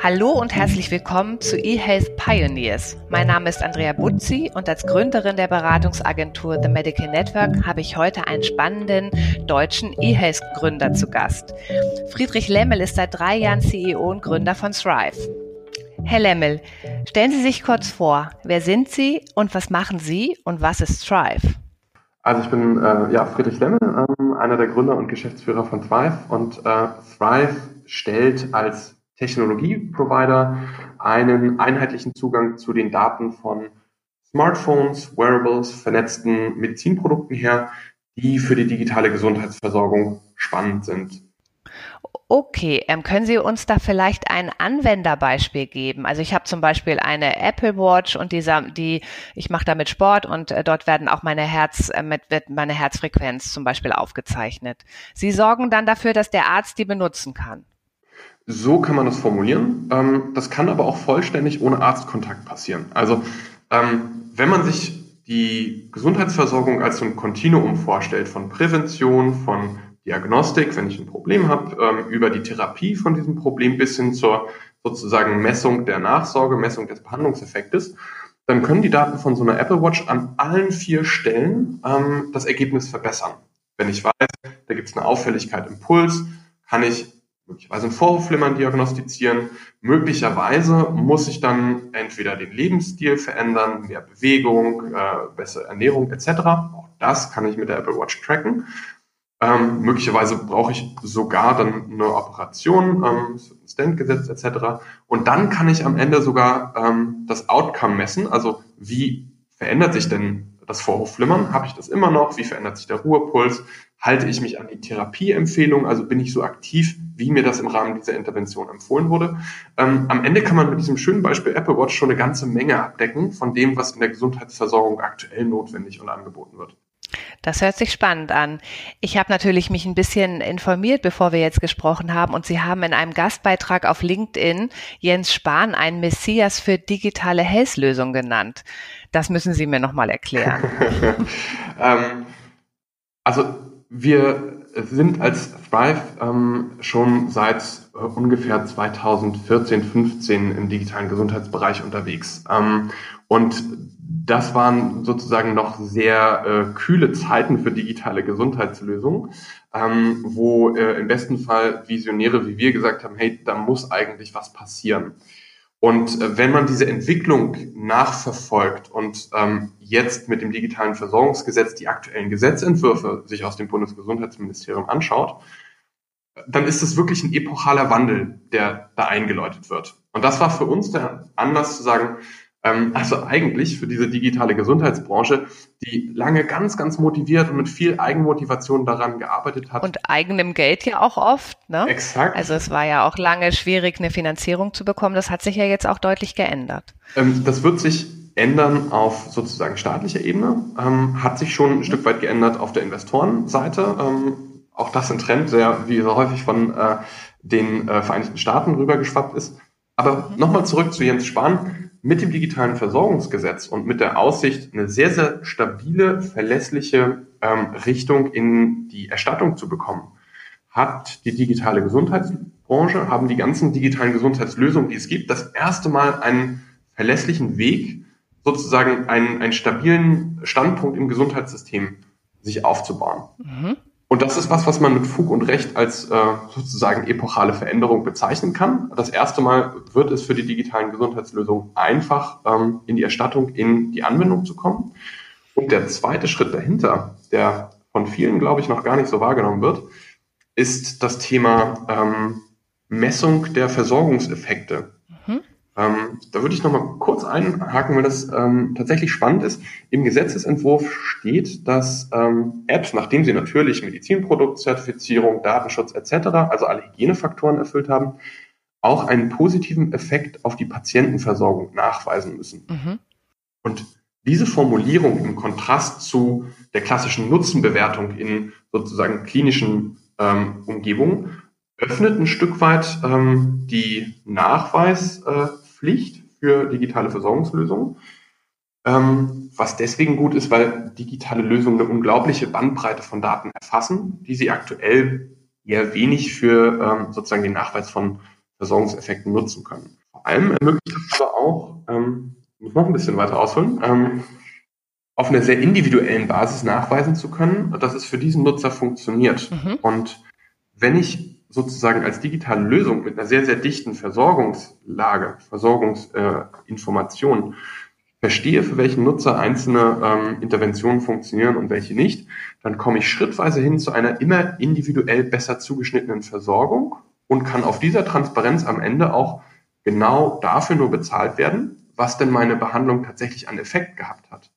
Hallo und herzlich willkommen zu eHealth Pioneers. Mein Name ist Andrea Butzi und als Gründerin der Beratungsagentur The Medical Network habe ich heute einen spannenden deutschen eHealth Gründer zu Gast. Friedrich Lemmel ist seit drei Jahren CEO und Gründer von Thrive. Herr Lemmel, stellen Sie sich kurz vor. Wer sind Sie und was machen Sie und was ist Thrive? Also ich bin äh, ja, Friedrich Lemmel, ähm, einer der Gründer und Geschäftsführer von Thrive und äh, Thrive stellt als Technologieprovider einen einheitlichen Zugang zu den Daten von Smartphones, Wearables, vernetzten Medizinprodukten her, die für die digitale Gesundheitsversorgung spannend sind. Okay, ähm, können Sie uns da vielleicht ein Anwenderbeispiel geben? Also ich habe zum Beispiel eine Apple Watch und dieser, die, ich mache damit Sport und äh, dort werden auch meine Herz, äh, mit, wird meine Herzfrequenz zum Beispiel aufgezeichnet. Sie sorgen dann dafür, dass der Arzt die benutzen kann. So kann man das formulieren. Ähm, das kann aber auch vollständig ohne Arztkontakt passieren. Also ähm, wenn man sich die Gesundheitsversorgung als so ein Kontinuum vorstellt von Prävention, von Diagnostik, wenn ich ein Problem habe, ähm, über die Therapie von diesem Problem bis hin zur sozusagen Messung der Nachsorge, Messung des Behandlungseffektes, dann können die Daten von so einer Apple Watch an allen vier Stellen ähm, das Ergebnis verbessern. Wenn ich weiß, da gibt es eine Auffälligkeit im Puls, kann ich möglicherweise ein Vorhofflimmern diagnostizieren. Möglicherweise muss ich dann entweder den Lebensstil verändern, mehr Bewegung, äh, bessere Ernährung etc. Auch das kann ich mit der Apple Watch tracken. Ähm, möglicherweise brauche ich sogar dann eine Operation, ähm, Stent gesetzt etc. Und dann kann ich am Ende sogar ähm, das Outcome messen, also wie verändert sich denn das Vorhofflimmern? Habe ich das immer noch? Wie verändert sich der Ruhepuls? Halte ich mich an die Therapieempfehlung? Also bin ich so aktiv, wie mir das im Rahmen dieser Intervention empfohlen wurde? Ähm, am Ende kann man mit diesem schönen Beispiel Apple Watch schon eine ganze Menge abdecken von dem, was in der Gesundheitsversorgung aktuell notwendig und angeboten wird. Das hört sich spannend an. Ich habe natürlich mich ein bisschen informiert, bevor wir jetzt gesprochen haben, und Sie haben in einem Gastbeitrag auf LinkedIn Jens Spahn einen Messias für digitale Health-Lösungen genannt. Das müssen Sie mir nochmal erklären. ähm, also wir sind als Thrive ähm, schon seit äh, ungefähr 2014, 15 im digitalen Gesundheitsbereich unterwegs. Ähm, und das waren sozusagen noch sehr äh, kühle Zeiten für digitale Gesundheitslösungen, ähm, wo äh, im besten Fall Visionäre wie wir gesagt haben, hey, da muss eigentlich was passieren. Und äh, wenn man diese Entwicklung nachverfolgt und ähm, jetzt mit dem digitalen Versorgungsgesetz die aktuellen Gesetzentwürfe sich aus dem Bundesgesundheitsministerium anschaut, dann ist es wirklich ein epochaler Wandel, der da eingeläutet wird. Und das war für uns der Anlass zu sagen, also eigentlich für diese digitale Gesundheitsbranche, die lange ganz, ganz motiviert und mit viel Eigenmotivation daran gearbeitet hat. Und eigenem Geld ja auch oft, ne? Exakt. Also es war ja auch lange schwierig, eine Finanzierung zu bekommen. Das hat sich ja jetzt auch deutlich geändert. Ähm, das wird sich ändern auf sozusagen staatlicher Ebene, ähm, hat sich schon ein Stück weit geändert auf der Investorenseite. Ähm, auch das ein Trend, der wie so häufig von äh, den äh, Vereinigten Staaten rübergeschwappt ist. Aber mhm. nochmal zurück zu Jens Spahn mit dem digitalen Versorgungsgesetz und mit der Aussicht, eine sehr, sehr stabile, verlässliche ähm, Richtung in die Erstattung zu bekommen, hat die digitale Gesundheitsbranche, haben die ganzen digitalen Gesundheitslösungen, die es gibt, das erste Mal einen verlässlichen Weg, sozusagen einen, einen stabilen Standpunkt im Gesundheitssystem sich aufzubauen. Mhm. Und das ist was, was man mit Fug und Recht als äh, sozusagen epochale Veränderung bezeichnen kann. Das erste Mal wird es für die digitalen Gesundheitslösungen einfach, ähm, in die Erstattung, in die Anwendung zu kommen. Und der zweite Schritt dahinter, der von vielen, glaube ich, noch gar nicht so wahrgenommen wird, ist das Thema ähm, Messung der Versorgungseffekte. Ähm, da würde ich noch mal kurz einhaken, weil das ähm, tatsächlich spannend ist. Im Gesetzesentwurf steht, dass ähm, Apps, nachdem sie natürlich Medizinproduktzertifizierung, Datenschutz etc., also alle Hygienefaktoren erfüllt haben, auch einen positiven Effekt auf die Patientenversorgung nachweisen müssen. Mhm. Und diese Formulierung im Kontrast zu der klassischen Nutzenbewertung in sozusagen klinischen ähm, Umgebungen öffnet ein Stück weit ähm, die Nachweis, äh, Pflicht für digitale Versorgungslösungen. Ähm, was deswegen gut ist, weil digitale Lösungen eine unglaubliche Bandbreite von Daten erfassen, die sie aktuell eher wenig für ähm, sozusagen den Nachweis von Versorgungseffekten nutzen können. Vor allem ermöglicht es aber auch, ähm, muss noch ein bisschen weiter ausholen, ähm, auf einer sehr individuellen Basis nachweisen zu können, dass es für diesen Nutzer funktioniert. Mhm. Und wenn ich sozusagen als digitale Lösung mit einer sehr, sehr dichten Versorgungslage, Versorgungsinformation äh, verstehe, für welchen Nutzer einzelne ähm, Interventionen funktionieren und welche nicht, dann komme ich schrittweise hin zu einer immer individuell besser zugeschnittenen Versorgung und kann auf dieser Transparenz am Ende auch genau dafür nur bezahlt werden, was denn meine Behandlung tatsächlich an Effekt gehabt hat.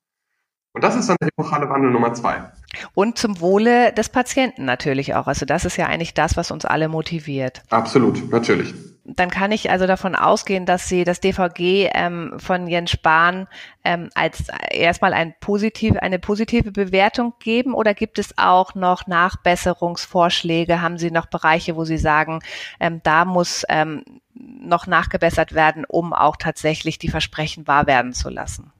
Und das ist dann der epochale Wandel Nummer zwei. Und zum Wohle des Patienten natürlich auch. Also das ist ja eigentlich das, was uns alle motiviert. Absolut, natürlich. Dann kann ich also davon ausgehen, dass Sie das DVG ähm, von Jens Spahn ähm, als erstmal ein positive, eine positive Bewertung geben oder gibt es auch noch Nachbesserungsvorschläge? Haben Sie noch Bereiche, wo Sie sagen, ähm, da muss ähm, noch nachgebessert werden, um auch tatsächlich die Versprechen wahr werden zu lassen?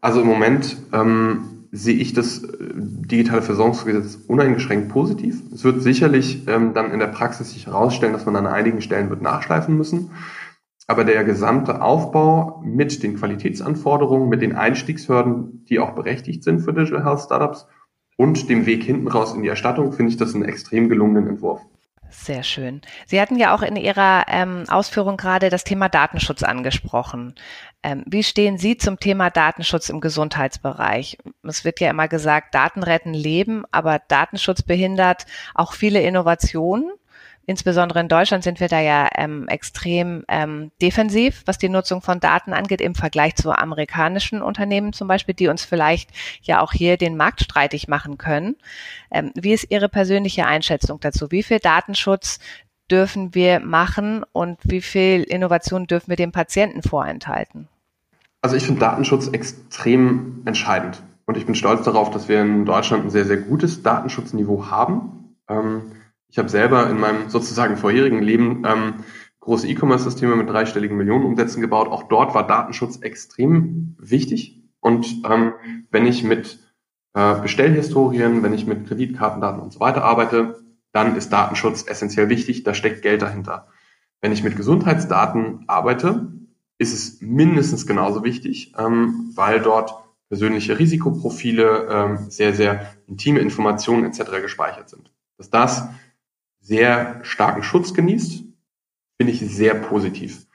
Also im Moment ähm, sehe ich das äh, digitale Versorgungsgesetz uneingeschränkt positiv. Es wird sicherlich ähm, dann in der Praxis sich herausstellen, dass man an einigen Stellen wird nachschleifen müssen. Aber der gesamte Aufbau mit den Qualitätsanforderungen, mit den Einstiegshürden, die auch berechtigt sind für Digital Health Startups und dem Weg hinten raus in die Erstattung, finde ich das einen extrem gelungenen Entwurf. Sehr schön. Sie hatten ja auch in Ihrer ähm, Ausführung gerade das Thema Datenschutz angesprochen. Ähm, wie stehen Sie zum Thema Datenschutz im Gesundheitsbereich? Es wird ja immer gesagt, Daten retten Leben, aber Datenschutz behindert auch viele Innovationen. Insbesondere in Deutschland sind wir da ja ähm, extrem ähm, defensiv, was die Nutzung von Daten angeht, im Vergleich zu amerikanischen Unternehmen zum Beispiel, die uns vielleicht ja auch hier den Markt streitig machen können. Ähm, wie ist Ihre persönliche Einschätzung dazu? Wie viel Datenschutz dürfen wir machen und wie viel Innovation dürfen wir dem Patienten vorenthalten? Also ich finde Datenschutz extrem entscheidend. Und ich bin stolz darauf, dass wir in Deutschland ein sehr, sehr gutes Datenschutzniveau haben. Ähm, ich habe selber in meinem sozusagen vorherigen Leben ähm, große E-Commerce-Systeme mit dreistelligen Millionenumsätzen gebaut. Auch dort war Datenschutz extrem wichtig. Und ähm, wenn ich mit äh, Bestellhistorien, wenn ich mit Kreditkartendaten und so weiter arbeite, dann ist Datenschutz essentiell wichtig. Da steckt Geld dahinter. Wenn ich mit Gesundheitsdaten arbeite, ist es mindestens genauso wichtig, ähm, weil dort persönliche Risikoprofile, ähm, sehr, sehr intime Informationen etc. gespeichert sind. Dass das sehr starken Schutz genießt, finde ich sehr positiv.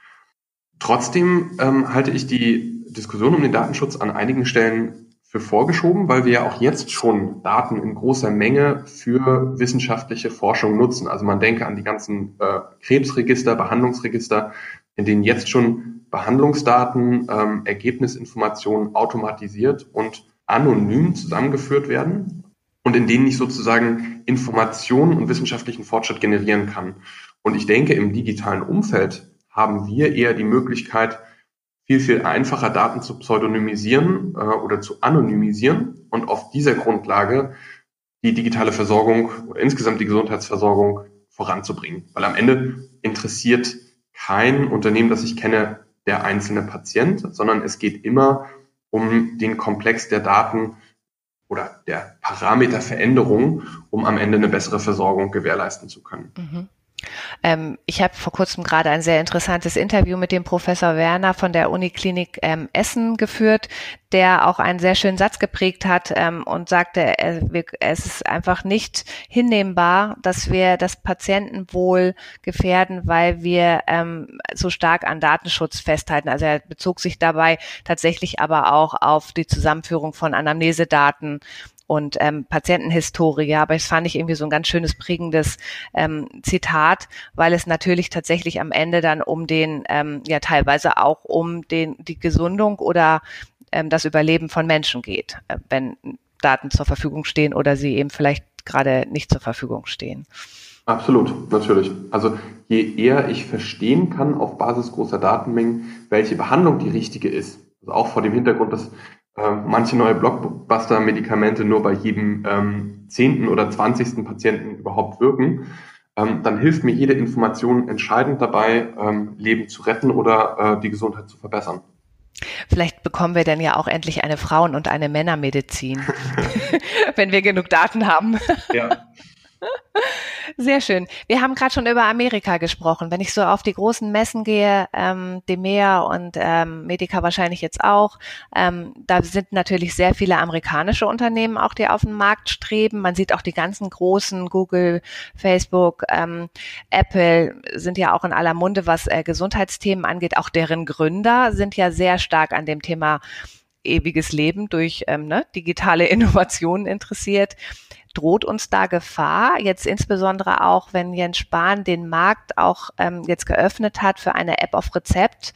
Trotzdem ähm, halte ich die Diskussion um den Datenschutz an einigen Stellen für vorgeschoben, weil wir ja auch jetzt schon Daten in großer Menge für wissenschaftliche Forschung nutzen. Also man denke an die ganzen äh, Krebsregister, Behandlungsregister, in denen jetzt schon Behandlungsdaten, ähm, Ergebnisinformationen automatisiert und anonym zusammengeführt werden und in denen ich sozusagen Informationen und wissenschaftlichen Fortschritt generieren kann. Und ich denke, im digitalen Umfeld haben wir eher die Möglichkeit, viel, viel einfacher Daten zu pseudonymisieren äh, oder zu anonymisieren und auf dieser Grundlage die digitale Versorgung oder insgesamt die Gesundheitsversorgung voranzubringen. Weil am Ende interessiert kein Unternehmen, das ich kenne, der einzelne Patient, sondern es geht immer um den Komplex der Daten, oder der Parameterveränderung, um am Ende eine bessere Versorgung gewährleisten zu können. Mhm. Ähm, ich habe vor kurzem gerade ein sehr interessantes Interview mit dem Professor Werner von der Uniklinik ähm, Essen geführt, der auch einen sehr schönen Satz geprägt hat ähm, und sagte, äh, es ist einfach nicht hinnehmbar, dass wir das Patientenwohl gefährden, weil wir ähm, so stark an Datenschutz festhalten. Also er bezog sich dabei tatsächlich aber auch auf die Zusammenführung von Anamnesedaten und ähm, Patientenhistorie. Aber es fand ich irgendwie so ein ganz schönes prägendes ähm, Zitat, weil es natürlich tatsächlich am Ende dann um den, ähm, ja teilweise auch um den die Gesundung oder ähm, das Überleben von Menschen geht, äh, wenn Daten zur Verfügung stehen oder sie eben vielleicht gerade nicht zur Verfügung stehen. Absolut, natürlich. Also je eher ich verstehen kann auf Basis großer Datenmengen, welche Behandlung die richtige ist, also auch vor dem Hintergrund, dass äh, manche neue Blockbuster-Medikamente nur bei jedem ähm, zehnten oder zwanzigsten Patienten überhaupt wirken, ähm, dann hilft mir jede Information entscheidend dabei, ähm, Leben zu retten oder äh, die Gesundheit zu verbessern. Vielleicht bekommen wir dann ja auch endlich eine Frauen- und eine Männermedizin, wenn wir genug Daten haben. Ja. Sehr schön. Wir haben gerade schon über Amerika gesprochen. Wenn ich so auf die großen Messen gehe, ähm, Demea und ähm, Medica wahrscheinlich jetzt auch, ähm, da sind natürlich sehr viele amerikanische Unternehmen auch, die auf den Markt streben. Man sieht auch die ganzen großen Google, Facebook, ähm, Apple sind ja auch in aller Munde, was äh, Gesundheitsthemen angeht. Auch deren Gründer sind ja sehr stark an dem Thema ewiges Leben durch ähm, ne, digitale Innovationen interessiert. Droht uns da Gefahr, jetzt insbesondere auch, wenn Jens Spahn den Markt auch ähm, jetzt geöffnet hat für eine App auf Rezept?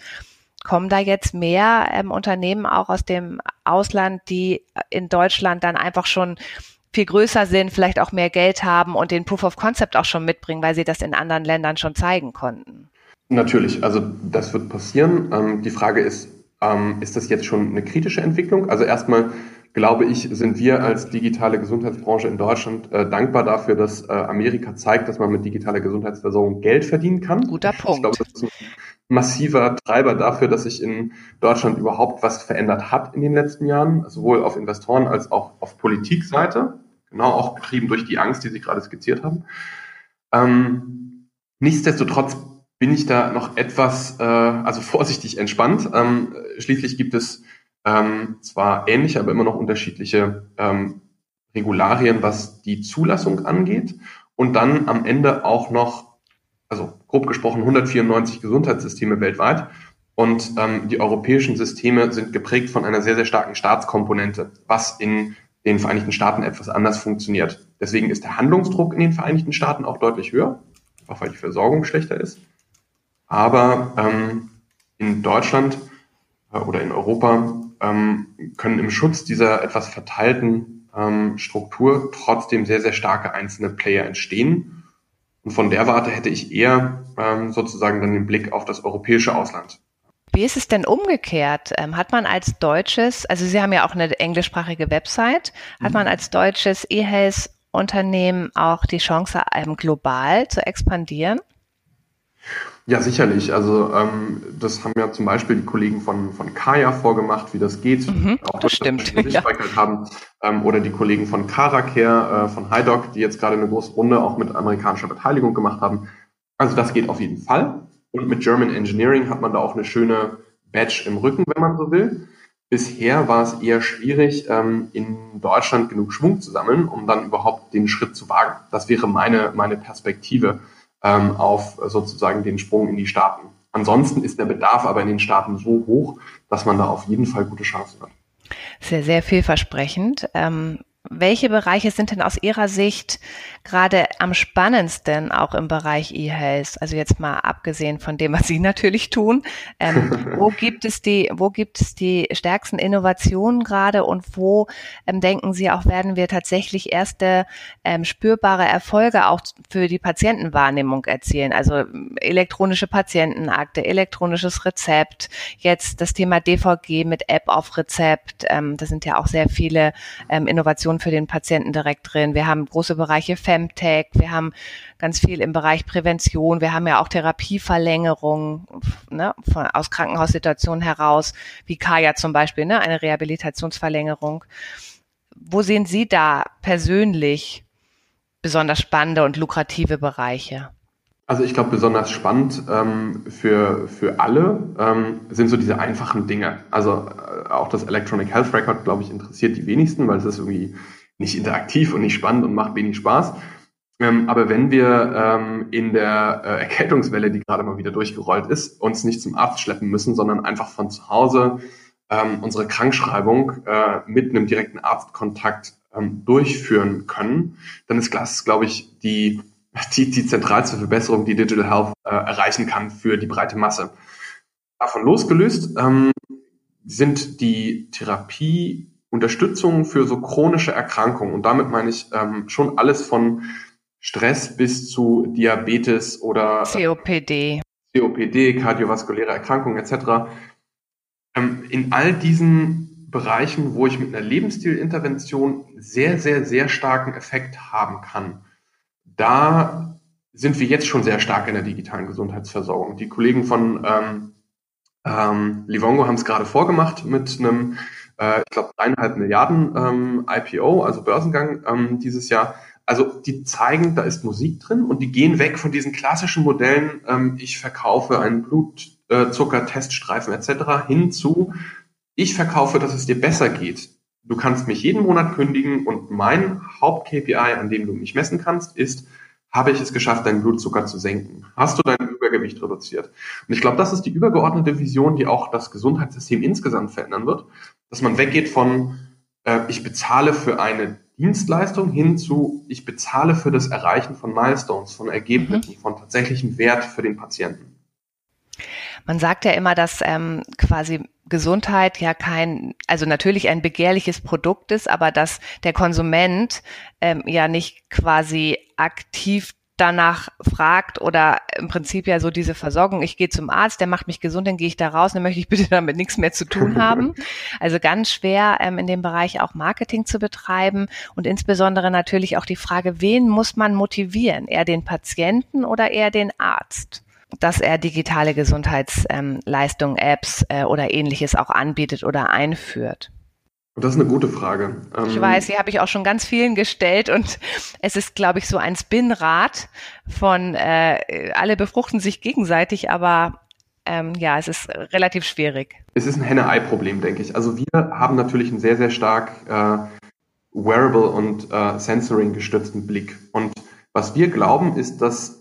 Kommen da jetzt mehr ähm, Unternehmen auch aus dem Ausland, die in Deutschland dann einfach schon viel größer sind, vielleicht auch mehr Geld haben und den Proof of Concept auch schon mitbringen, weil sie das in anderen Ländern schon zeigen konnten? Natürlich, also das wird passieren. Ähm, die Frage ist, ähm, ist das jetzt schon eine kritische Entwicklung? Also erstmal glaube ich, sind wir als digitale Gesundheitsbranche in Deutschland äh, dankbar dafür, dass äh, Amerika zeigt, dass man mit digitaler Gesundheitsversorgung Geld verdienen kann. Guter Punkt. Ich glaube, das ist ein massiver Treiber dafür, dass sich in Deutschland überhaupt was verändert hat in den letzten Jahren, sowohl auf Investoren als auch auf Politikseite. Genau, auch getrieben durch die Angst, die Sie gerade skizziert haben. Ähm, nichtsdestotrotz bin ich da noch etwas, äh, also vorsichtig entspannt. Ähm, schließlich gibt es ähm, zwar ähnliche, aber immer noch unterschiedliche ähm, Regularien, was die Zulassung angeht. Und dann am Ende auch noch, also grob gesprochen, 194 Gesundheitssysteme weltweit. Und ähm, die europäischen Systeme sind geprägt von einer sehr, sehr starken Staatskomponente, was in den Vereinigten Staaten etwas anders funktioniert. Deswegen ist der Handlungsdruck in den Vereinigten Staaten auch deutlich höher, auch weil die Versorgung schlechter ist. Aber ähm, in Deutschland äh, oder in Europa ähm, können im Schutz dieser etwas verteilten ähm, Struktur trotzdem sehr, sehr starke einzelne Player entstehen. Und von der Warte hätte ich eher ähm, sozusagen dann den Blick auf das europäische Ausland. Wie ist es denn umgekehrt? Ähm, hat man als deutsches, also Sie haben ja auch eine englischsprachige Website, hat mhm. man als deutsches E-Health Unternehmen auch die Chance, ähm, global zu expandieren? Ja, sicherlich. Also ähm, das haben ja zum Beispiel die Kollegen von, von Kaya vorgemacht, wie das geht. Mhm, auch das stimmt. Ja. haben. Ähm, oder die Kollegen von Caracare, äh, von HiDoc, die jetzt gerade eine große Runde auch mit amerikanischer Beteiligung gemacht haben. Also das geht auf jeden Fall. Und mit German Engineering hat man da auch eine schöne Badge im Rücken, wenn man so will. Bisher war es eher schwierig, ähm, in Deutschland genug Schwung zu sammeln, um dann überhaupt den Schritt zu wagen. Das wäre meine, meine Perspektive ähm, auf sozusagen den Sprung in die Staaten. Ansonsten ist der Bedarf aber in den Staaten so hoch, dass man da auf jeden Fall gute Chancen hat. Sehr, sehr vielversprechend. Ähm, welche Bereiche sind denn aus Ihrer Sicht gerade am spannendsten auch im Bereich E-Health? Also jetzt mal abgesehen von dem, was Sie natürlich tun. Ähm, wo gibt es die, wo gibt es die stärksten Innovationen gerade und wo ähm, denken Sie auch, werden wir tatsächlich erste ähm, spürbare Erfolge auch für die Patientenwahrnehmung erzielen? Also elektronische Patientenakte, elektronisches Rezept, jetzt das Thema DVG mit App auf Rezept. Ähm, das sind ja auch sehr viele ähm, Innovationen für den Patienten direkt drin. Wir haben große Bereiche Femtech, wir haben ganz viel im Bereich Prävention, wir haben ja auch Therapieverlängerung ne, von, aus Krankenhaussituationen heraus, wie Kaya zum Beispiel, ne, eine Rehabilitationsverlängerung. Wo sehen Sie da persönlich besonders spannende und lukrative Bereiche? Also ich glaube, besonders spannend ähm, für, für alle ähm, sind so diese einfachen Dinge. Also äh, auch das Electronic Health Record, glaube ich, interessiert die wenigsten, weil es ist irgendwie nicht interaktiv und nicht spannend und macht wenig Spaß. Ähm, aber wenn wir ähm, in der äh, Erkältungswelle, die gerade mal wieder durchgerollt ist, uns nicht zum Arzt schleppen müssen, sondern einfach von zu Hause ähm, unsere Krankschreibung äh, mit einem direkten Arztkontakt ähm, durchführen können, dann ist das, glaube ich, die die, die zentralste Verbesserung, die Digital Health äh, erreichen kann für die breite Masse. Davon losgelöst ähm, sind die Therapieunterstützungen für so chronische Erkrankungen und damit meine ich ähm, schon alles von Stress bis zu Diabetes oder COPD, COPD, kardiovaskuläre Erkrankungen etc. Ähm, in all diesen Bereichen, wo ich mit einer Lebensstilintervention sehr, sehr, sehr starken Effekt haben kann da sind wir jetzt schon sehr stark in der digitalen Gesundheitsversorgung. Die Kollegen von ähm, ähm, Livongo haben es gerade vorgemacht mit einem, äh, ich glaube, dreieinhalb Milliarden ähm, IPO, also Börsengang ähm, dieses Jahr. also die zeigen, da ist Musik drin und die gehen weg von diesen klassischen Modellen, ähm, ich verkaufe einen Blutzucker, Teststreifen etc. hin zu, ich verkaufe, dass es dir besser geht. Du kannst mich jeden Monat kündigen und mein Haupt-KPI, an dem du mich messen kannst, ist, habe ich es geschafft, deinen Blutzucker zu senken? Hast du dein Übergewicht reduziert? Und ich glaube, das ist die übergeordnete Vision, die auch das Gesundheitssystem insgesamt verändern wird, dass man weggeht von, äh, ich bezahle für eine Dienstleistung hin zu, ich bezahle für das Erreichen von Milestones, von Ergebnissen, mhm. von tatsächlichem Wert für den Patienten. Man sagt ja immer, dass ähm, quasi Gesundheit ja kein, also natürlich ein begehrliches Produkt ist, aber dass der Konsument ähm, ja nicht quasi aktiv danach fragt oder im Prinzip ja so diese Versorgung, ich gehe zum Arzt, der macht mich gesund, dann gehe ich da raus, dann möchte ich bitte damit nichts mehr zu tun haben. Also ganz schwer ähm, in dem Bereich auch Marketing zu betreiben und insbesondere natürlich auch die Frage, wen muss man motivieren? Eher den Patienten oder eher den Arzt? Dass er digitale Gesundheitsleistungen, ähm, Apps äh, oder ähnliches auch anbietet oder einführt? Das ist eine gute Frage. ich ähm, weiß, die habe ich auch schon ganz vielen gestellt und es ist, glaube ich, so ein Spinnrad von äh, alle befruchten sich gegenseitig, aber ähm, ja, es ist relativ schwierig. Es ist ein Henne-Ei-Problem, denke ich. Also wir haben natürlich einen sehr, sehr stark äh, Wearable und äh, Sensoring gestützten Blick. Und was wir glauben, ist, dass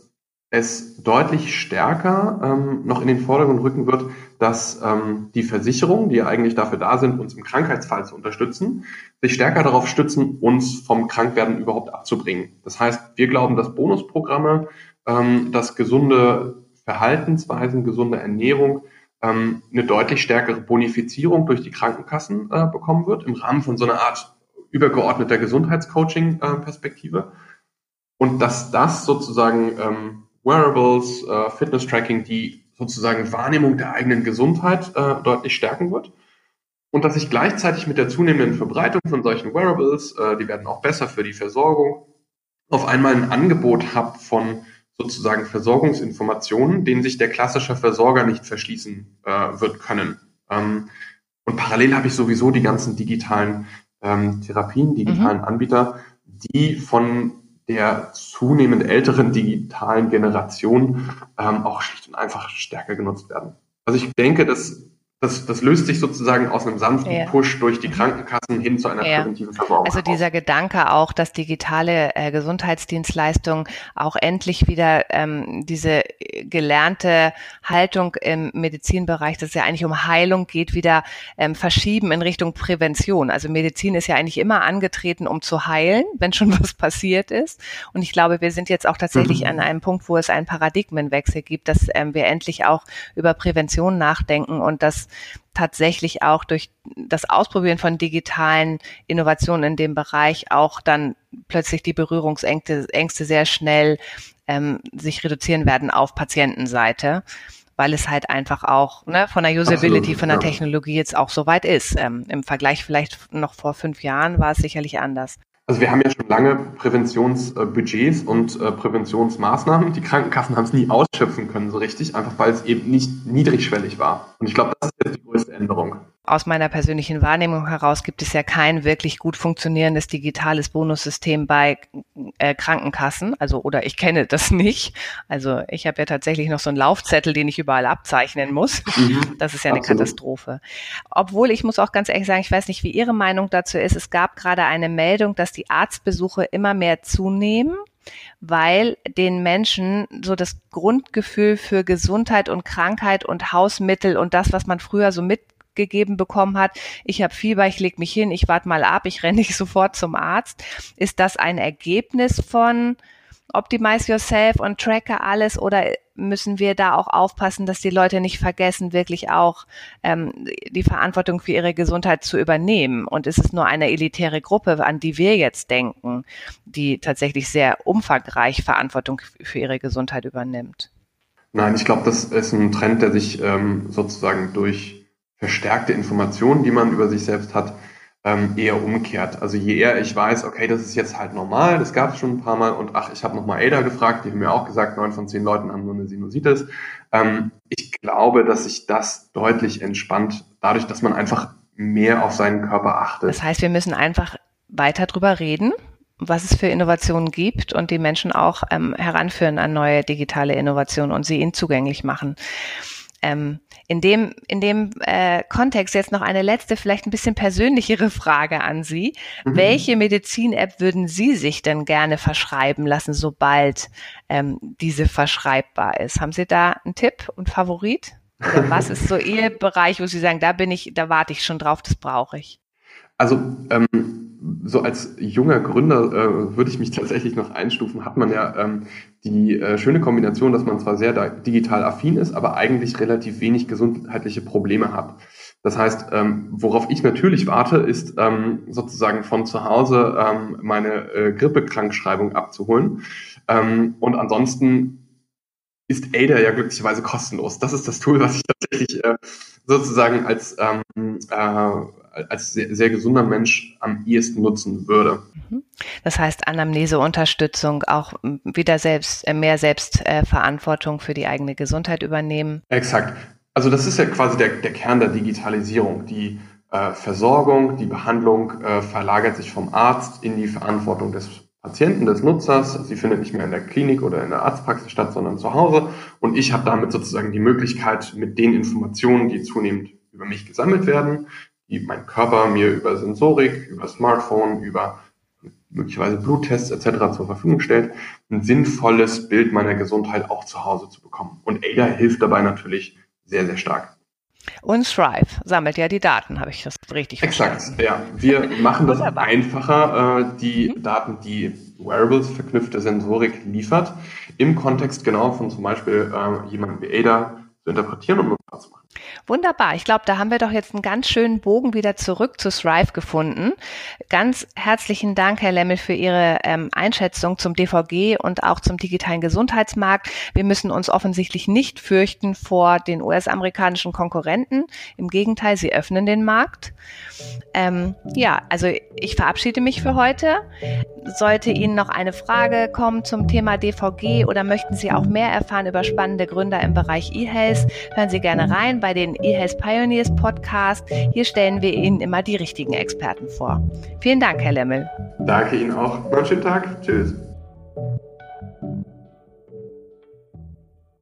es deutlich stärker ähm, noch in den Vordergrund rücken wird, dass ähm, die Versicherungen, die eigentlich dafür da sind, uns im Krankheitsfall zu unterstützen, sich stärker darauf stützen, uns vom Krankwerden überhaupt abzubringen. Das heißt, wir glauben, dass Bonusprogramme, ähm, dass gesunde Verhaltensweisen, gesunde Ernährung ähm, eine deutlich stärkere Bonifizierung durch die Krankenkassen äh, bekommen wird, im Rahmen von so einer Art übergeordneter Gesundheitscoaching-Perspektive. Äh, und dass das sozusagen ähm, Wearables, äh, Fitness-Tracking, die sozusagen Wahrnehmung der eigenen Gesundheit äh, deutlich stärken wird. Und dass ich gleichzeitig mit der zunehmenden Verbreitung von solchen Wearables, äh, die werden auch besser für die Versorgung, auf einmal ein Angebot habe von sozusagen Versorgungsinformationen, denen sich der klassische Versorger nicht verschließen äh, wird können. Ähm, und parallel habe ich sowieso die ganzen digitalen ähm, Therapien, digitalen mhm. Anbieter, die von der zunehmend älteren digitalen Generation ähm, auch schlicht und einfach stärker genutzt werden. Also ich denke, dass das, das löst sich sozusagen aus einem sanften ja. Push durch die Krankenkassen hin zu einer ja. präventiven Versorgung. Also dieser Gedanke auch, dass digitale äh, Gesundheitsdienstleistungen auch endlich wieder ähm, diese gelernte Haltung im Medizinbereich, dass es ja eigentlich um Heilung geht, wieder ähm, verschieben in Richtung Prävention. Also Medizin ist ja eigentlich immer angetreten, um zu heilen, wenn schon was passiert ist. Und ich glaube, wir sind jetzt auch tatsächlich mhm. an einem Punkt, wo es einen Paradigmenwechsel gibt, dass ähm, wir endlich auch über Prävention nachdenken und dass tatsächlich auch durch das Ausprobieren von digitalen Innovationen in dem Bereich auch dann plötzlich die Berührungsängste Ängste sehr schnell ähm, sich reduzieren werden auf Patientenseite weil es halt einfach auch ne, von der Usability, Absolut, von der ja. Technologie jetzt auch so weit ist. Ähm, Im Vergleich vielleicht noch vor fünf Jahren war es sicherlich anders. Also wir haben ja schon lange Präventionsbudgets und äh, Präventionsmaßnahmen. Die Krankenkassen haben es nie ausschöpfen können so richtig, einfach weil es eben nicht niedrigschwellig war. Und ich glaube, das ist Änderung aus meiner persönlichen Wahrnehmung heraus gibt es ja kein wirklich gut funktionierendes digitales Bonussystem bei äh, Krankenkassen. Also, oder ich kenne das nicht. Also ich habe ja tatsächlich noch so einen Laufzettel, den ich überall abzeichnen muss. Mhm, das ist ja eine absolut. Katastrophe. Obwohl, ich muss auch ganz ehrlich sagen, ich weiß nicht, wie Ihre Meinung dazu ist. Es gab gerade eine Meldung, dass die Arztbesuche immer mehr zunehmen weil den Menschen so das Grundgefühl für Gesundheit und Krankheit und Hausmittel und das, was man früher so mit gegeben bekommen hat, ich habe Fieber, ich leg mich hin, ich warte mal ab, ich renne nicht sofort zum Arzt. Ist das ein Ergebnis von Optimize Yourself und tracke alles oder müssen wir da auch aufpassen, dass die Leute nicht vergessen, wirklich auch ähm, die Verantwortung für ihre Gesundheit zu übernehmen? Und ist es nur eine elitäre Gruppe, an die wir jetzt denken, die tatsächlich sehr umfangreich Verantwortung für ihre Gesundheit übernimmt? Nein, ich glaube, das ist ein Trend, der sich ähm, sozusagen durch verstärkte Informationen, die man über sich selbst hat, ähm, eher umkehrt. Also je eher ich weiß, okay, das ist jetzt halt normal, das gab es schon ein paar Mal und ach, ich habe nochmal Ada gefragt, die haben mir auch gesagt, neun von zehn Leuten haben nur eine Sinusitis. Ähm, ich glaube, dass sich das deutlich entspannt, dadurch, dass man einfach mehr auf seinen Körper achtet. Das heißt, wir müssen einfach weiter drüber reden, was es für Innovationen gibt und die Menschen auch ähm, heranführen an neue digitale Innovationen und sie ihnen zugänglich machen. Ähm, in dem, in dem äh, Kontext jetzt noch eine letzte, vielleicht ein bisschen persönlichere Frage an Sie. Mhm. Welche Medizin-App würden Sie sich denn gerne verschreiben lassen, sobald ähm, diese verschreibbar ist? Haben Sie da einen Tipp und Favorit? Oder was ist so Ihr Bereich, wo Sie sagen, da bin ich, da warte ich schon drauf, das brauche ich? Also ähm, so als junger Gründer äh, würde ich mich tatsächlich noch einstufen, hat man ja ähm, die äh, schöne Kombination, dass man zwar sehr digital affin ist, aber eigentlich relativ wenig gesundheitliche Probleme hat. Das heißt, ähm, worauf ich natürlich warte, ist ähm, sozusagen von zu Hause ähm, meine äh, Grippekrankschreibung abzuholen. Ähm, und ansonsten ist Ada ja glücklicherweise kostenlos. Das ist das Tool, was ich tatsächlich äh, sozusagen als, ähm, äh, als sehr, sehr gesunder Mensch am ehesten nutzen würde. Mhm. Das heißt Anamneseunterstützung, auch wieder selbst äh, mehr Selbstverantwortung für die eigene Gesundheit übernehmen. Exakt. Also das ist ja quasi der, der Kern der Digitalisierung. Die äh, Versorgung, die Behandlung äh, verlagert sich vom Arzt in die Verantwortung des Patienten, des Nutzers. Sie findet nicht mehr in der Klinik oder in der Arztpraxis statt, sondern zu Hause. Und ich habe damit sozusagen die Möglichkeit, mit den Informationen, die zunehmend über mich gesammelt werden, die mein Körper mir über Sensorik, über Smartphone, über möglicherweise Bluttests etc. zur Verfügung stellt, ein sinnvolles Bild meiner Gesundheit auch zu Hause zu bekommen. Und ADA hilft dabei natürlich sehr, sehr stark. Und Thrive sammelt ja die Daten, habe ich das richtig Exakt, verstanden? Exakt, ja. Wir machen das einfacher, äh, die mhm. Daten, die Wearables verknüpfte Sensorik liefert, im Kontext genau von zum Beispiel äh, jemandem wie Ada zu interpretieren und nutzbar zu machen. Wunderbar. Ich glaube, da haben wir doch jetzt einen ganz schönen Bogen wieder zurück zu Thrive gefunden. Ganz herzlichen Dank, Herr Lemmel, für Ihre ähm, Einschätzung zum DVG und auch zum digitalen Gesundheitsmarkt. Wir müssen uns offensichtlich nicht fürchten vor den US-amerikanischen Konkurrenten. Im Gegenteil, sie öffnen den Markt. Ähm, ja, also ich verabschiede mich für heute. Sollte Ihnen noch eine Frage kommen zum Thema DVG oder möchten Sie auch mehr erfahren über spannende Gründer im Bereich E-Health, hören Sie gerne rein bei den eHealth Pioneers Podcast. Hier stellen wir Ihnen immer die richtigen Experten vor. Vielen Dank, Herr Lemmel. Danke Ihnen auch. Einen schönen Tag. Tschüss.